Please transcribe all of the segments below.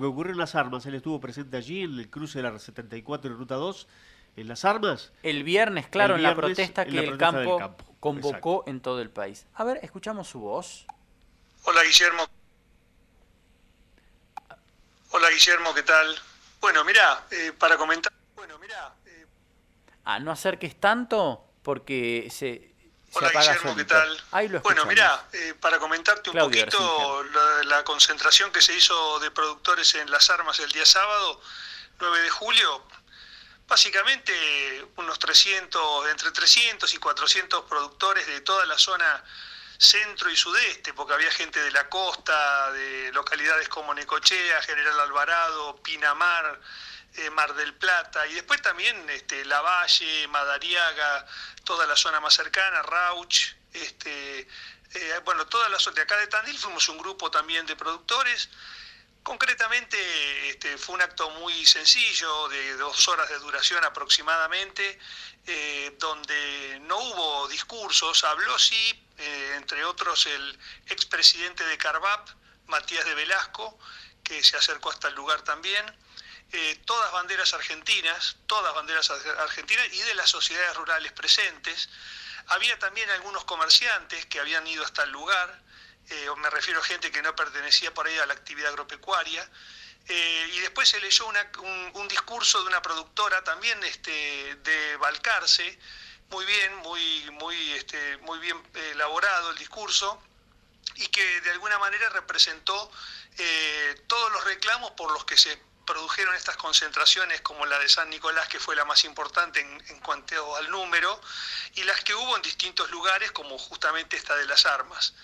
que ocurrió en Las Armas. Él estuvo presente allí en el cruce de la 74 y Ruta 2, en Las Armas. El viernes, claro, El en la protesta en que la el protesta campo, campo. convocó en todo el país. A ver, escuchamos su voz. Hola Guillermo. Hola Guillermo, ¿qué tal? Bueno, mirá, eh, para comentar. Bueno, mirá. eh, Ah, no acerques tanto porque se hola Guillermo, ¿qué tal? Ahí lo bueno, mirá, eh, para comentarte un Claudio poquito la, la concentración que se hizo de productores en Las Armas el día sábado, 9 de julio. Básicamente unos 300, entre 300 y 400 productores de toda la zona centro y sudeste, porque había gente de la costa, de localidades como Necochea, General Alvarado, Pinamar, eh, Mar del Plata, y después también este, Lavalle, Madariaga, toda la zona más cercana, Rauch, este, eh, bueno, toda la de acá de Tandil fuimos un grupo también de productores. Concretamente este, fue un acto muy sencillo, de dos horas de duración aproximadamente, eh, donde no hubo discursos, habló sí, entre otros, el expresidente de Carvap, Matías de Velasco, que se acercó hasta el lugar también, eh, todas banderas argentinas, todas banderas ar- argentinas y de las sociedades rurales presentes. Había también algunos comerciantes que habían ido hasta el lugar, eh, me refiero a gente que no pertenecía por ahí a la actividad agropecuaria. Eh, y después se leyó un, discurso de una productora también este, de Balcarce, muy bien, muy, muy, este, muy bien elaborado el discurso, y que de alguna manera representó todos los reclamos por los que se produjeron estas concentraciones, como la de San Nicolás, que fue la más importante en, en cuanto al número, y las que hubo en distintos lugares, como justamente esta de las armas.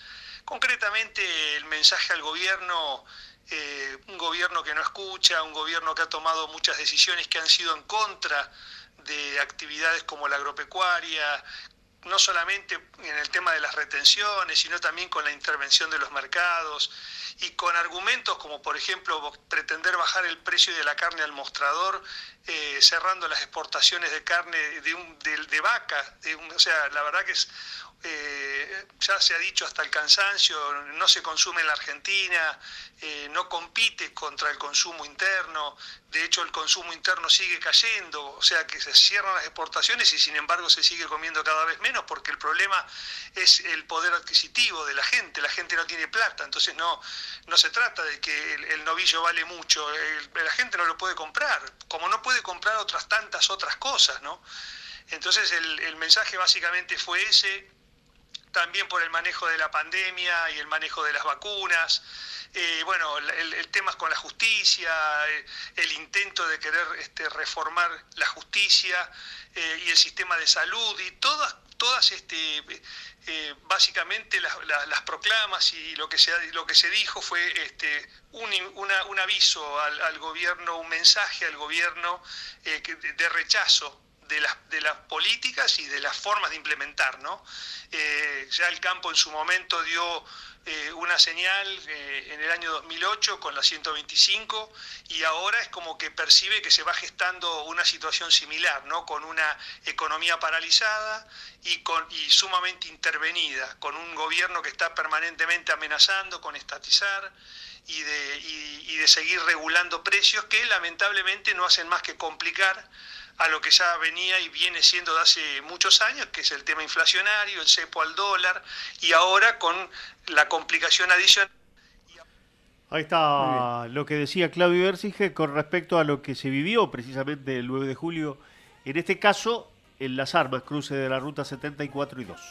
Concretamente, el mensaje al gobierno, eh, un gobierno que no escucha, un gobierno que ha tomado muchas decisiones que han sido en contra de actividades como la agropecuaria, no solamente en el tema de las retenciones, sino también con la intervención de los mercados y con argumentos como, por ejemplo, pretender bajar el precio de la carne al mostrador, eh, cerrando las exportaciones de carne de, un- de- vaca. o sea, la verdad que es, eh, ya se ha dicho hasta el cansancio, no se consume en la Argentina, eh, no compite contra el consumo interno, de hecho el consumo interno sigue cayendo, o sea que se cierran las exportaciones y sin embargo se sigue comiendo cada vez menos porque el problema es el poder adquisitivo de la gente, la gente no tiene plata, entonces no, no se trata de que el, novillo vale mucho, la gente no lo puede comprar, como no puede comprar otras tantas otras cosas, ¿no? Entonces el, mensaje básicamente fue ese, también por el manejo de la pandemia y el manejo de las vacunas. Eh, bueno, el, el- el tema con la justicia, eh, el intento de querer este, reformar la justicia eh, y el sistema de salud y todas, todas este, eh, básicamente las, las- las proclamas y lo que se, lo que se dijo fue este, un, una- un aviso al, al gobierno, un mensaje al gobierno eh, de rechazo de las, de las políticas y de las formas de implementar, ¿no? Eh, ya el campo en su momento dio eh, una señal eh, en el año 2008 con la 125 y ahora es como que percibe que se va gestando una situación similar, ¿no? Con una economía paralizada y, con, y sumamente intervenida, con un gobierno que está permanentemente amenazando con estatizar y de, y- y de seguir regulando precios que lamentablemente no hacen más que complicar a lo que ya venía y viene siendo de hace muchos años, que es el tema inflacionario, el cepo al dólar, y ahora con la complicación adicional. Ahí está lo que decía Claudio Versige con respecto a lo que se vivió precisamente el 9 de julio, en este caso en Las Armas, cruce de la ruta 74 y 2.